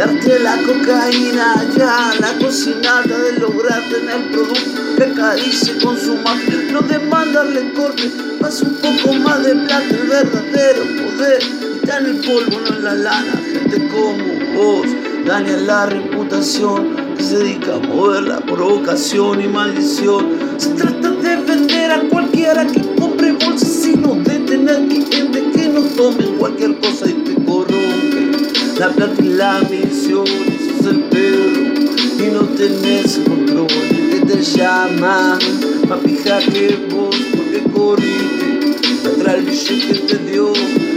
Darte la cocaína ya, la cocinada de lograr tener producto que acaricie con su magia. No demandarle corte, más un poco más de plata, el verdadero poder. Está en el polvo, no en la lana, gente como vos daña la reputación que se dedica a mover la provocación y maldición. Se trata de vender a cualquiera que compre bolsas, sino de tener clientes que no tomen cualquier cosa. La plata y la ambición, sos el perro y no tenés control. Que te llama, pija que vos, porque corriste atrás el billete te dio.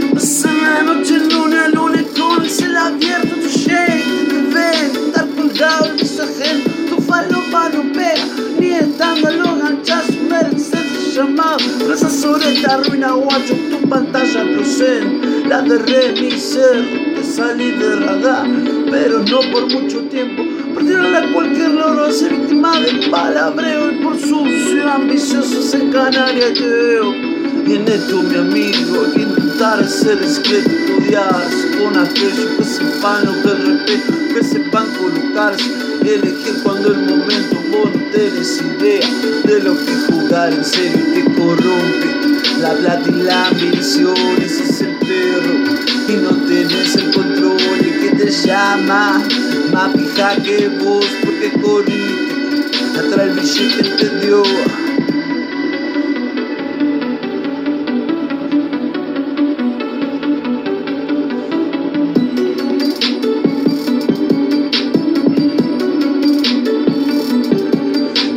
Sobre esta ruina guacho, tu pantalla proceden, la de remisero, te salí de radar, pero no por mucho tiempo, perdieron a cualquier logro, ser víctima del palabreo y por sucio, ambiciosos en Canarias te veo. Y en esto, mi amigo, hay intentar ser discreto, estudiarse con aquellos que sepan lo que es respeto, que sepan colocarse elegir cuando el momento vos no tenés idea de lo que jugar en serio te corrompe. La plata y la ambición, ese es el perro, y no tenés el control, y que te llama, más pija que vos, porque corriste, atrás el billete te dio.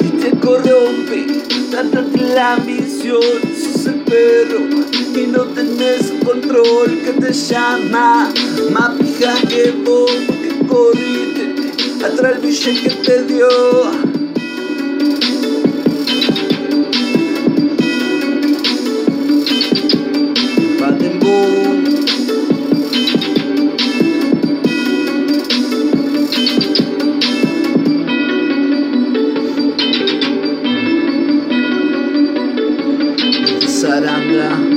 y te corrompe tanta la ambición. sos perro y no tenés control que te llama más pija que vos que corriste atrás el billete que te dio baraka